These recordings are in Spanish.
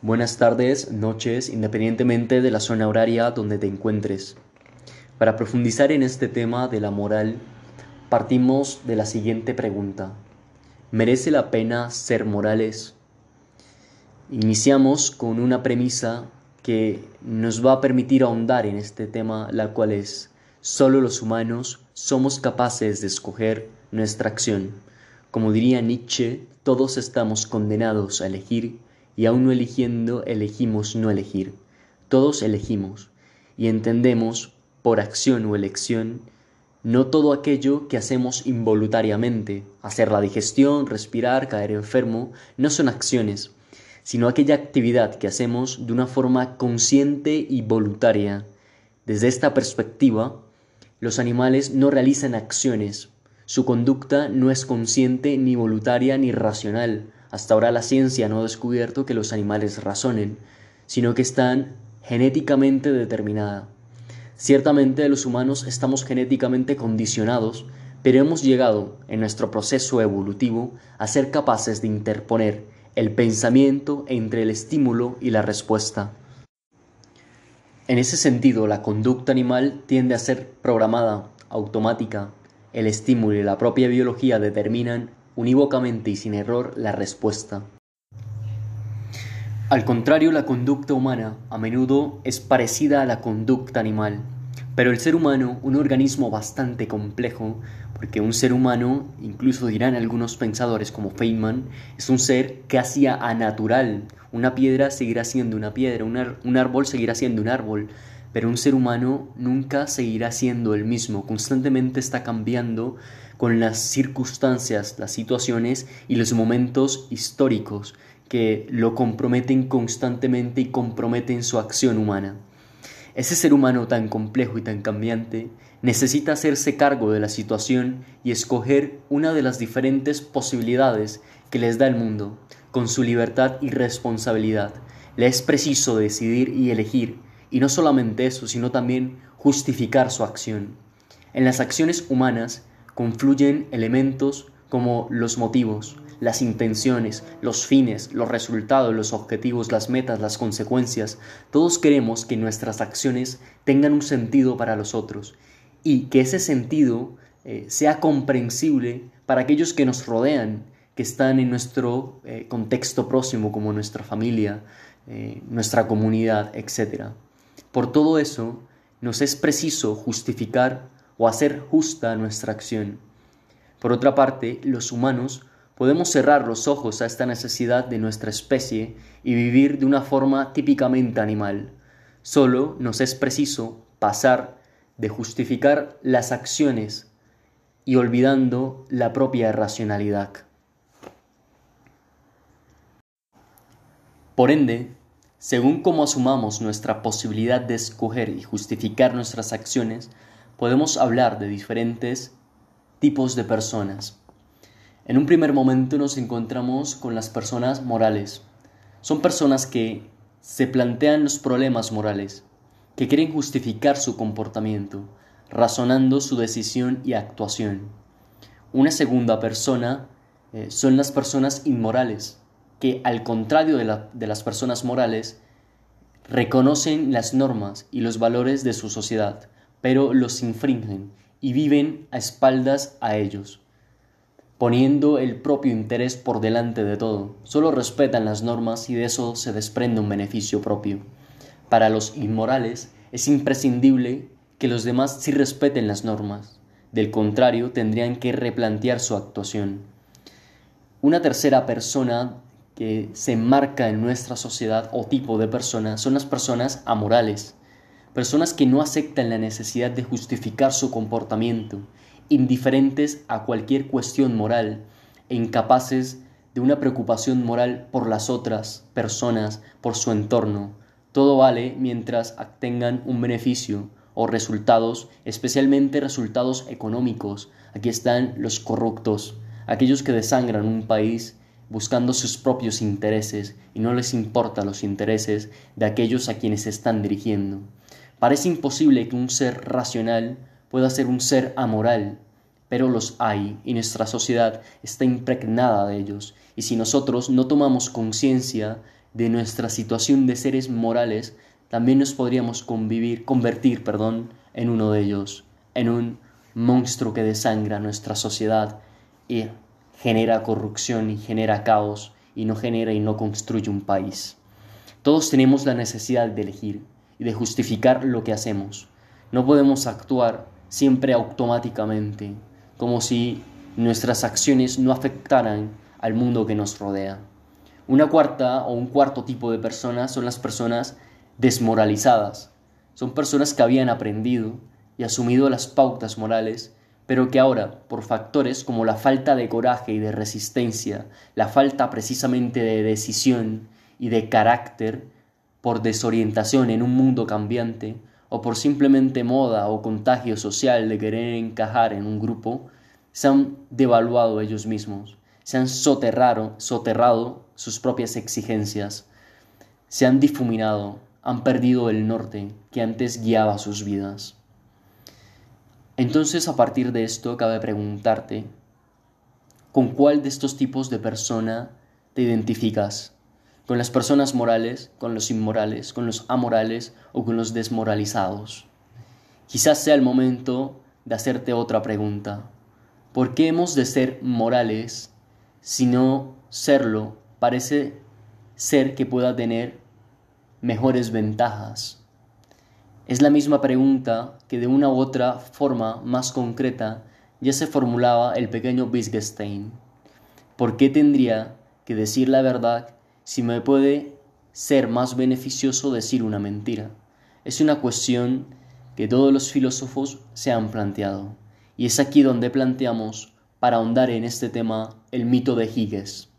Buenas tardes, noches, independientemente de la zona horaria donde te encuentres. Para profundizar en este tema de la moral, partimos de la siguiente pregunta. ¿Merece la pena ser morales? Iniciamos con una premisa que nos va a permitir ahondar en este tema, la cual es, solo los humanos somos capaces de escoger nuestra acción. Como diría Nietzsche, todos estamos condenados a elegir y aun no eligiendo elegimos no elegir. Todos elegimos y entendemos por acción o elección no todo aquello que hacemos involuntariamente. Hacer la digestión, respirar, caer enfermo, no son acciones, sino aquella actividad que hacemos de una forma consciente y voluntaria. Desde esta perspectiva, los animales no realizan acciones, su conducta no es consciente ni voluntaria ni racional, hasta ahora la ciencia no ha descubierto que los animales razonen, sino que están genéticamente determinadas. Ciertamente los humanos estamos genéticamente condicionados, pero hemos llegado en nuestro proceso evolutivo a ser capaces de interponer el pensamiento entre el estímulo y la respuesta. En ese sentido, la conducta animal tiende a ser programada, automática. El estímulo y la propia biología determinan unívocamente y sin error la respuesta. Al contrario, la conducta humana a menudo es parecida a la conducta animal, pero el ser humano, un organismo bastante complejo, porque un ser humano, incluso dirán algunos pensadores como Feynman, es un ser casi anatural. Una piedra seguirá siendo una piedra, un, árbol seguirá siendo un árbol, pero un ser humano nunca seguirá siendo el mismo, constantemente está cambiando con las circunstancias, las situaciones y los momentos históricos que lo comprometen constantemente y comprometen su acción humana. Ese ser humano tan complejo y tan cambiante necesita hacerse cargo de la situación y escoger una de las diferentes posibilidades que les da el mundo, con su libertad y responsabilidad. Le es preciso decidir y elegir, y no solamente eso, sino también justificar su acción. En las acciones humanas confluyen elementos como los motivos, las intenciones, los fines, los resultados, los objetivos, las metas, las consecuencias. Todos queremos que nuestras acciones tengan un sentido para los otros y que ese sentido eh, sea comprensible para aquellos que nos rodean, que están en nuestro eh, contexto próximo, como nuestra familia, eh, nuestra comunidad, etc. Por todo eso, nos es preciso justificar o hacer justa nuestra acción. Por otra parte, los humanos podemos cerrar los ojos a esta necesidad de nuestra especie y vivir de una forma típicamente animal. Solo nos es preciso pasar de justificar las acciones y olvidando la propia racionalidad. Por ende, según cómo asumamos nuestra posibilidad de escoger y justificar nuestras acciones, podemos hablar de diferentes tipos de personas. En un primer momento nos encontramos con las personas morales. Son personas que se plantean los problemas morales, que quieren justificar su comportamiento, razonando su decisión y actuación. Una segunda persona eh, son las personas inmorales, que al contrario de, de las personas morales, reconocen las normas y los valores de su sociedad, pero los infringen y viven a espaldas a ellos, poniendo el propio interés por delante de todo. Solo respetan las normas y de eso se desprende un beneficio propio. Para los inmorales es imprescindible que los demás sí respeten las normas. Del contrario, tendrían que replantear su actuación. Una tercera persona que se enmarca en nuestra sociedad o tipo de persona son las personas amorales personas que no aceptan la necesidad de justificar su comportamiento, indiferentes a cualquier cuestión moral e incapaces de una preocupación moral por las otras personas, por su entorno. Todo vale mientras tengan un beneficio o resultados, especialmente resultados económicos. Aquí están los corruptos, aquellos que desangran un país buscando sus propios intereses y no les importan los intereses de aquellos a quienes están dirigiendo. Parece imposible que un ser racional pueda ser un ser amoral, pero los hay y nuestra sociedad está impregnada de ellos. Y si nosotros no tomamos conciencia de nuestra situación de seres morales, también nos podríamos convivir, convertir perdón, en uno de ellos, en un monstruo que desangra nuestra sociedad y genera corrupción y genera caos y no genera y no construye un país. Todos tenemos la necesidad de elegir y de justificar lo que hacemos. No podemos actuar siempre automáticamente, como si nuestras acciones no afectaran al mundo que nos rodea. Una cuarta o un cuarto tipo de personas son las personas desmoralizadas. Son personas que habían aprendido y asumido las pautas morales, pero que ahora, por factores como la falta de coraje y de resistencia, la falta precisamente de decisión y de carácter, por desorientación en un mundo cambiante, o por simplemente moda o contagio social de querer encajar en un grupo, se han devaluado ellos mismos, se han soterrado, soterrado sus propias exigencias, se han difuminado, han perdido el norte que antes guiaba sus vidas. Entonces, a partir de esto, cabe preguntarte, ¿con cuál de estos tipos de persona te identificas? ¿Con las personas morales, con los inmorales, con los amorales o con los desmoralizados? Quizás sea el momento de hacerte otra pregunta. ¿Por qué hemos de ser morales si no serlo parece ser que pueda tener mejores ventajas? Es la misma pregunta que de una u otra forma más concreta ya se formulaba el pequeño Wittgenstein. ¿Por qué tendría que decir la verdad si me puede ser más beneficioso decir una mentira? Es una cuestión que todos los filósofos se han planteado. Y es aquí donde planteamos, para ahondar en este tema, el mito de Giges.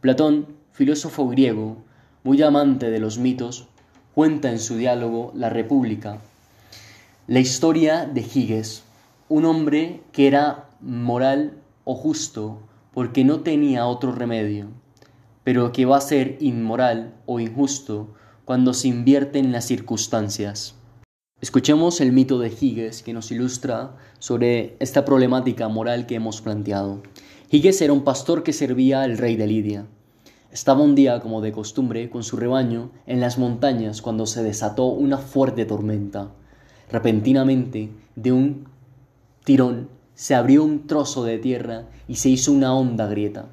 Platón, filósofo griego, muy amante de los mitos, cuenta en su diálogo La República la historia de Giges, un hombre que era moral o justo porque no tenía otro remedio, pero que va a ser inmoral o injusto cuando se invierte en las circunstancias. Escuchemos el mito de Giges que nos ilustra sobre esta problemática moral que hemos planteado. Giges era un pastor que servía al rey de Lidia. Estaba un día, como de costumbre, con su rebaño en las montañas cuando se desató una fuerte tormenta. Repentinamente, de un tirón, se abrió un trozo de tierra y se hizo una honda grieta.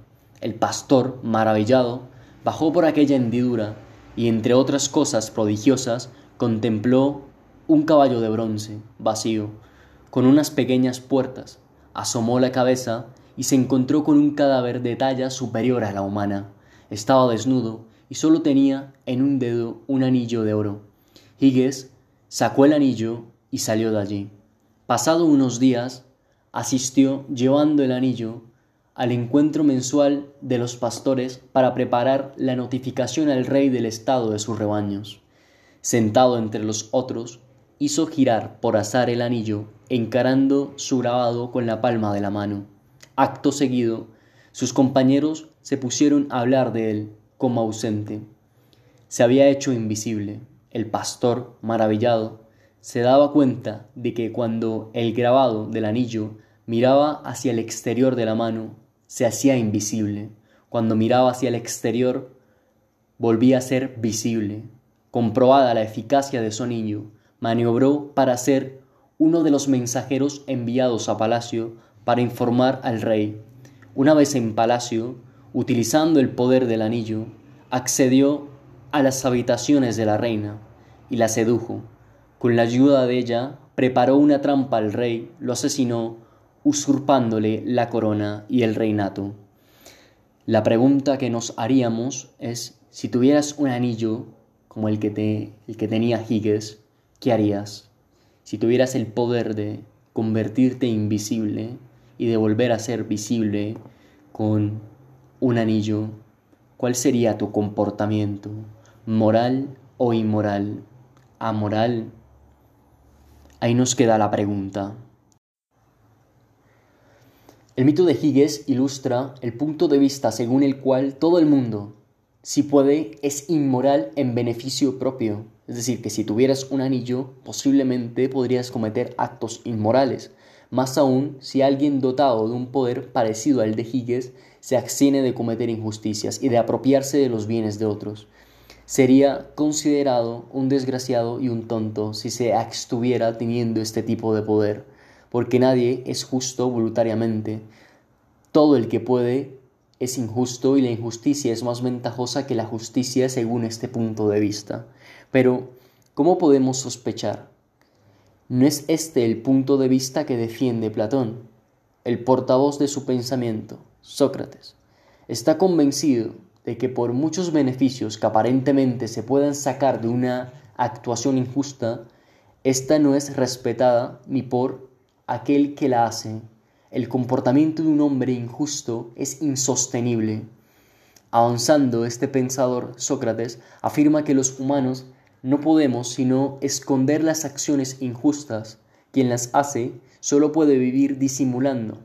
El pastor, maravillado, bajó por aquella hendidura y, entre otras cosas prodigiosas, contempló un caballo de bronce, vacío, con unas pequeñas puertas. Asomó la cabeza y se encontró con un cadáver de talla superior a la humana. Estaba desnudo y solo tenía en un dedo un anillo de oro. Higgins sacó el anillo y salió de allí. Pasado unos días, asistió llevando el anillo al encuentro mensual de los pastores para preparar la notificación al rey del estado de sus rebaños. Sentado entre los otros, hizo girar por azar el anillo, encarando su grabado con la palma de la mano. Acto seguido, sus compañeros se pusieron a hablar de él como ausente. Se había hecho invisible. El pastor, maravillado, se daba cuenta de que cuando el grabado del anillo miraba hacia el exterior de la mano, se hacía invisible. Cuando miraba hacia el exterior, volvía a ser visible. Comprobada la eficacia de su anillo, maniobró para ser uno de los mensajeros enviados a palacio para informar al rey una vez en palacio, utilizando el poder del anillo, accedió a las habitaciones de la reina y la sedujo. Con la ayuda de ella, preparó una trampa al rey, lo asesinó, usurpándole la corona y el reinato. La pregunta que nos haríamos es, si tuvieras un anillo como el que, el que tenía Higgins, ¿qué harías? Si tuvieras el poder de convertirte invisible, y de volver a ser visible con un anillo, ¿cuál sería tu comportamiento? ¿Moral o inmoral? ¿Amoral? Ahí nos queda la pregunta. El mito de Higgins ilustra el punto de vista según el cual todo el mundo, si puede, es inmoral en beneficio propio. Es decir, que si tuvieras un anillo, posiblemente podrías cometer actos inmorales, más aún si alguien dotado de un poder parecido al de Higgins se abstiene de cometer injusticias y de apropiarse de los bienes de otros. sería considerado un desgraciado y un tonto si se estuviera teniendo este tipo de poder, porque nadie es justo voluntariamente. Todo el que puede es injusto y la injusticia es más ventajosa que la justicia según este punto de vista. Pero, ¿cómo podemos sospechar? ¿No es este el punto de vista que defiende Platón, el portavoz de su pensamiento, Sócrates? Está convencido de que por muchos beneficios que aparentemente se puedan sacar de una actuación injusta, esta no es respetada ni por aquel que la hace. El comportamiento de un hombre injusto es insostenible. Avanzando, este pensador, Sócrates, afirma que los humanos no podemos sino esconder las acciones injustas. Quien las hace solo puede vivir disimulando,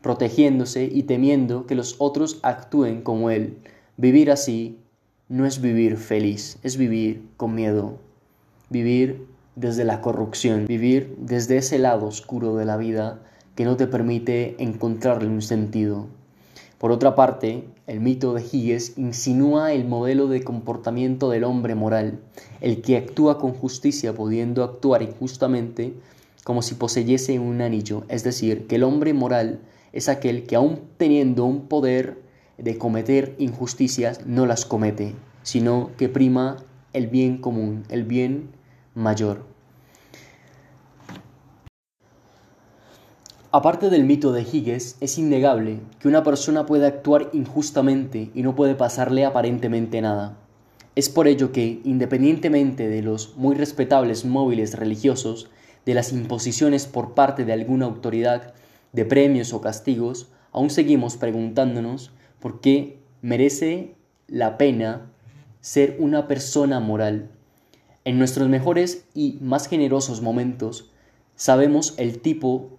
protegiéndose y temiendo que los otros actúen como él. Vivir así no es vivir feliz, es vivir con miedo, vivir desde la corrupción, vivir desde ese lado oscuro de la vida que no te permite encontrarle un sentido. Por otra parte, el mito de Higgins insinúa el modelo de comportamiento del hombre moral, el que actúa con justicia pudiendo actuar injustamente como si poseyese un anillo, es decir, que el hombre moral es aquel que aun teniendo un poder de cometer injusticias no las comete, sino que prima el bien común, el bien mayor. Aparte del mito de Higgins, es innegable que una persona puede actuar injustamente y no puede pasarle aparentemente nada. Es por ello que, independientemente de los muy respetables móviles religiosos, de las imposiciones por parte de alguna autoridad, de premios o castigos, aún seguimos preguntándonos por qué merece la pena ser una persona moral. En nuestros mejores y más generosos momentos, sabemos el tipo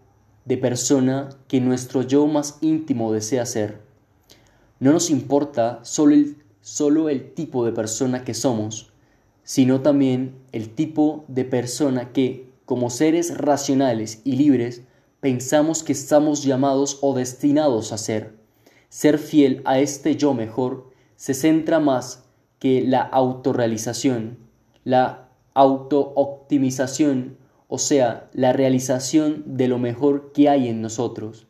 de persona que nuestro yo más íntimo desea ser. No nos importa solo el, solo el tipo de persona que somos, sino también el tipo de persona que, como seres racionales y libres, pensamos que estamos llamados o destinados a ser. Ser fiel a este yo mejor se centra más que la autorrealización, la autooptimización, o sea, la realización de lo mejor que hay en nosotros.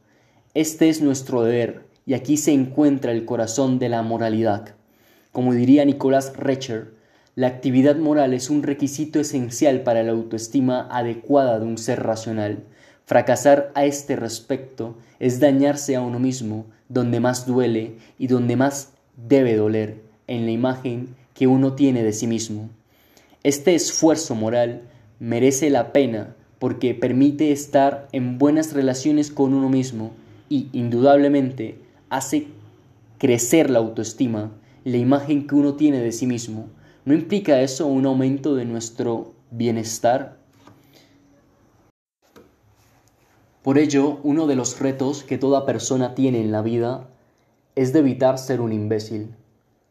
Este es nuestro deber y aquí se encuentra el corazón de la moralidad. Como diría Nicolás Recher, la actividad moral es un requisito esencial para la autoestima adecuada de un ser racional. Fracasar a este respecto es dañarse a uno mismo, donde más duele y donde más debe doler, en la imagen que uno tiene de sí mismo. Este esfuerzo moral merece la pena porque permite estar en buenas relaciones con uno mismo y indudablemente hace crecer la autoestima, la imagen que uno tiene de sí mismo. ¿No implica eso un aumento de nuestro bienestar? Por ello, uno de los retos que toda persona tiene en la vida es de evitar ser un imbécil.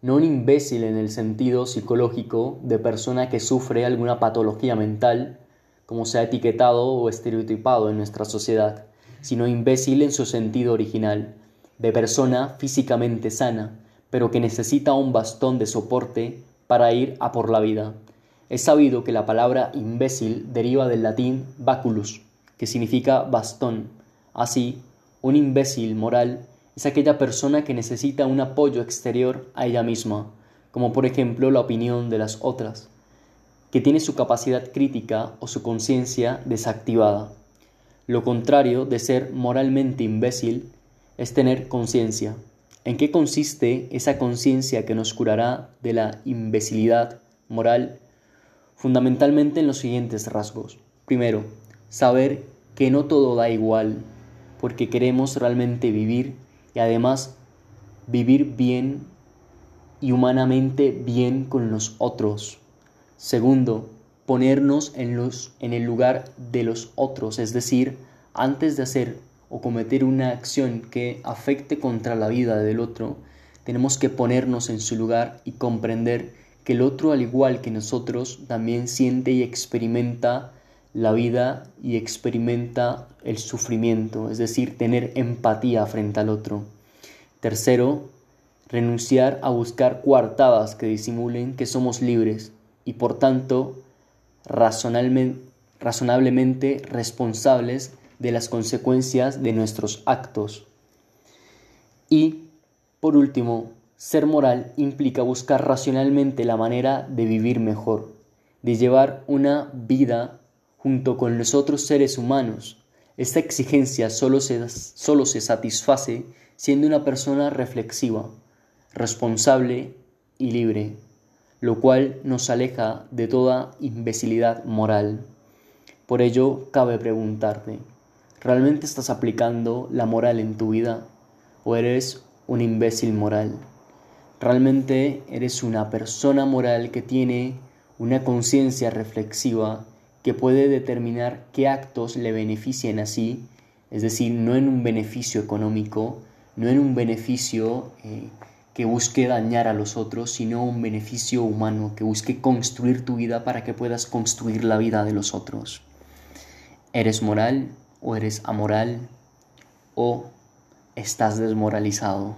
No un imbécil en el sentido psicológico de persona que sufre alguna patología mental, como se ha etiquetado o estereotipado en nuestra sociedad, sino imbécil en su sentido original, de persona físicamente sana, pero que necesita un bastón de soporte para ir a por la vida. Es sabido que la palabra imbécil deriva del latín baculus, que significa bastón. Así, un imbécil moral es aquella persona que necesita un apoyo exterior a ella misma, como por ejemplo la opinión de las otras, que tiene su capacidad crítica o su conciencia desactivada. Lo contrario de ser moralmente imbécil es tener conciencia. ¿En qué consiste esa conciencia que nos curará de la imbecilidad moral? Fundamentalmente en los siguientes rasgos. Primero, saber que no todo da igual, porque queremos realmente vivir y además vivir bien y humanamente bien con los otros. Segundo, ponernos en, los, en el lugar de los otros, es decir, antes de hacer o cometer una acción que afecte contra la vida del otro, tenemos que ponernos en su lugar y comprender que el otro, al igual que nosotros, también siente y experimenta la vida y experimenta el sufrimiento, es decir, tener empatía frente al otro. Tercero, renunciar a buscar coartadas que disimulen que somos libres y por tanto razonablemente responsables de las consecuencias de nuestros actos. Y, por último, ser moral implica buscar racionalmente la manera de vivir mejor, de llevar una vida junto con los otros seres humanos. Esta exigencia solo se, solo se satisface siendo una persona reflexiva, responsable y libre, lo cual nos aleja de toda imbecilidad moral. Por ello, cabe preguntarte, ¿realmente estás aplicando la moral en tu vida o eres un imbécil moral? ¿Realmente eres una persona moral que tiene una conciencia reflexiva que puede determinar qué actos le beneficien así, es decir, no en un beneficio económico, no en un beneficio eh, que busque dañar a los otros, sino un beneficio humano, que busque construir tu vida para que puedas construir la vida de los otros. ¿Eres moral o eres amoral o estás desmoralizado?